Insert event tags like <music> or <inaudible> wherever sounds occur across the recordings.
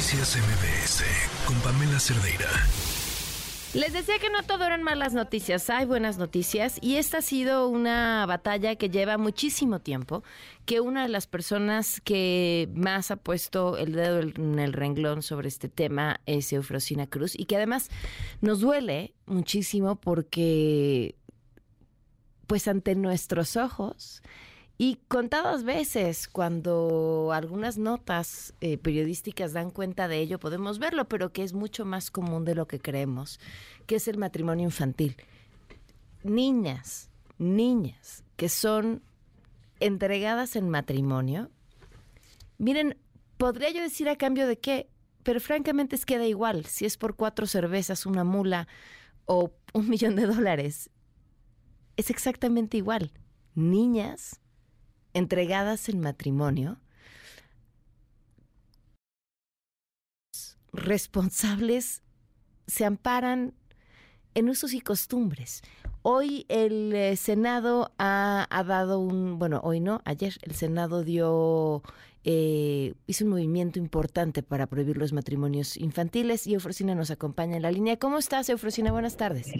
Noticias MBS con Pamela Cerdeira. Les decía que no todo eran malas noticias, hay buenas noticias y esta ha sido una batalla que lleva muchísimo tiempo, que una de las personas que más ha puesto el dedo en el renglón sobre este tema es Eufrosina Cruz y que además nos duele muchísimo porque pues ante nuestros ojos y contadas veces, cuando algunas notas eh, periodísticas dan cuenta de ello, podemos verlo, pero que es mucho más común de lo que creemos, que es el matrimonio infantil. Niñas, niñas que son entregadas en matrimonio, miren, podría yo decir a cambio de qué, pero francamente es que da igual si es por cuatro cervezas, una mula o un <laughs> millón de dólares. Es exactamente igual. Niñas entregadas en matrimonio, responsables se amparan en usos y costumbres. Hoy el eh, Senado ha, dado un, bueno, hoy no, ayer el Senado dio, eh, hizo un movimiento importante para prohibir los matrimonios infantiles y Eufrosina nos acompaña en la línea. ¿Cómo estás, Eufrosina? Buenas tardes.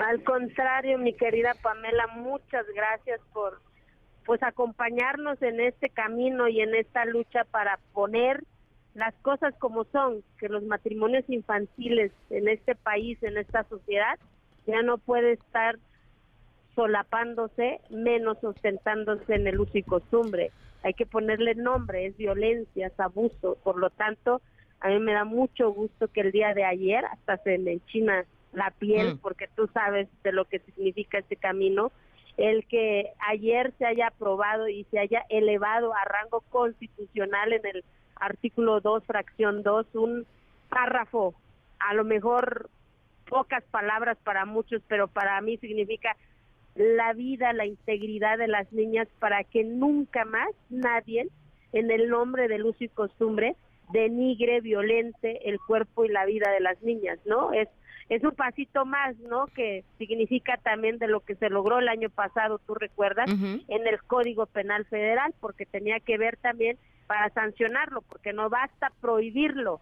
Al contrario, mi querida Pamela, muchas gracias por pues acompañarnos en este camino y en esta lucha para poner las cosas como son, que los matrimonios infantiles en este país, en esta sociedad, ya no puede estar solapándose, menos ostentándose en el uso y costumbre. Hay que ponerle nombre, es violencia, es abuso. Por lo tanto, a mí me da mucho gusto que el día de ayer hasta se me enchina la piel, mm. porque tú sabes de lo que significa este camino, el que ayer se haya aprobado y se haya elevado a rango constitucional en el artículo 2, fracción 2, un párrafo, a lo mejor pocas palabras para muchos, pero para mí significa la vida, la integridad de las niñas para que nunca más nadie, en el nombre del uso y costumbre, denigre, violente el cuerpo y la vida de las niñas, ¿no? Es es un pasito más, ¿no? Que significa también de lo que se logró el año pasado, tú recuerdas, en el Código Penal Federal, porque tenía que ver también para sancionarlo, porque no basta prohibirlo,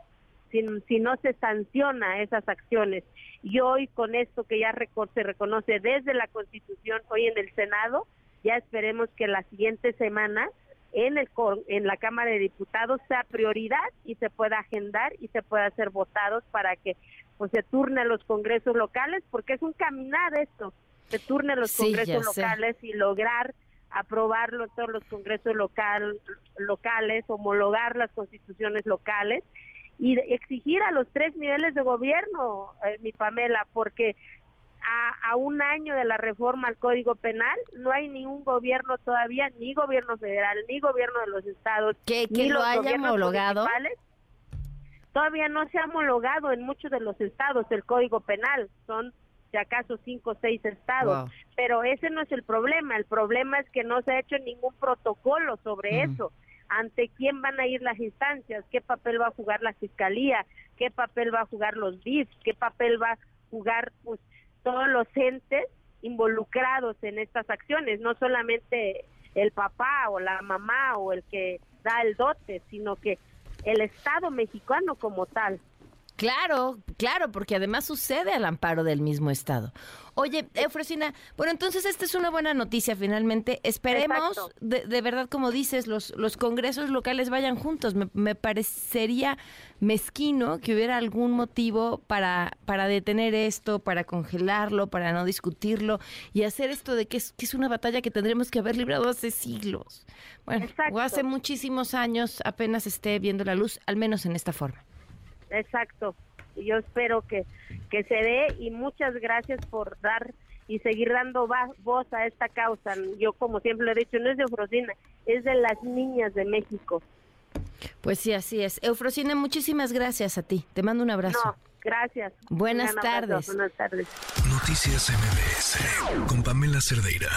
si, si no se sanciona esas acciones. Y hoy con esto que ya se reconoce desde la Constitución, hoy en el Senado, ya esperemos que la siguiente semana en el en la Cámara de Diputados sea prioridad y se pueda agendar y se pueda hacer votados para que pues se turne a los congresos locales porque es un caminar esto se turne a los congresos locales y lograr aprobarlo en todos los congresos local, locales homologar las constituciones locales y exigir a los tres niveles de gobierno eh, mi Pamela porque a, un año de la reforma al Código Penal, no hay ningún gobierno todavía, ni gobierno federal, ni gobierno de los estados, que, ni lo haya homologado. Todavía no se ha homologado en muchos de los estados el Código Penal, son si acaso cinco o seis estados, pero ese no es el problema, el problema es que no se ha hecho ningún protocolo sobre eso ante quién van a ir las instancias, qué papel va a jugar la fiscalía, qué papel va a jugar los BIF, qué papel va a jugar pues todos los entes involucrados en estas acciones, no solamente el papá o la mamá o el que da el dote, sino que el Estado mexicano como tal. Claro, claro, porque además sucede al amparo del mismo Estado. Oye, Eufrosina, bueno, entonces esta es una buena noticia finalmente. Esperemos, de, verdad, como dices, los, los congresos locales vayan juntos. Me, parecería mezquino que hubiera algún motivo para, para detener esto, para congelarlo, para no discutirlo y hacer esto de que es, que es una batalla que tendremos que haber librado hace siglos. Bueno, o hace muchísimos años apenas esté viendo la luz, al menos en esta forma. Exacto. Yo espero que, que se dé y muchas gracias por dar y seguir dando voz a esta causa. Yo, como siempre lo he dicho, no es de Eufrosina, es de las niñas de México. Pues sí, así es. Eufrosina, muchísimas gracias a ti. Te mando un abrazo. No, gracias. Buenas tardes. Buenas tardes. Noticias MBS con Pamela Cerdeira.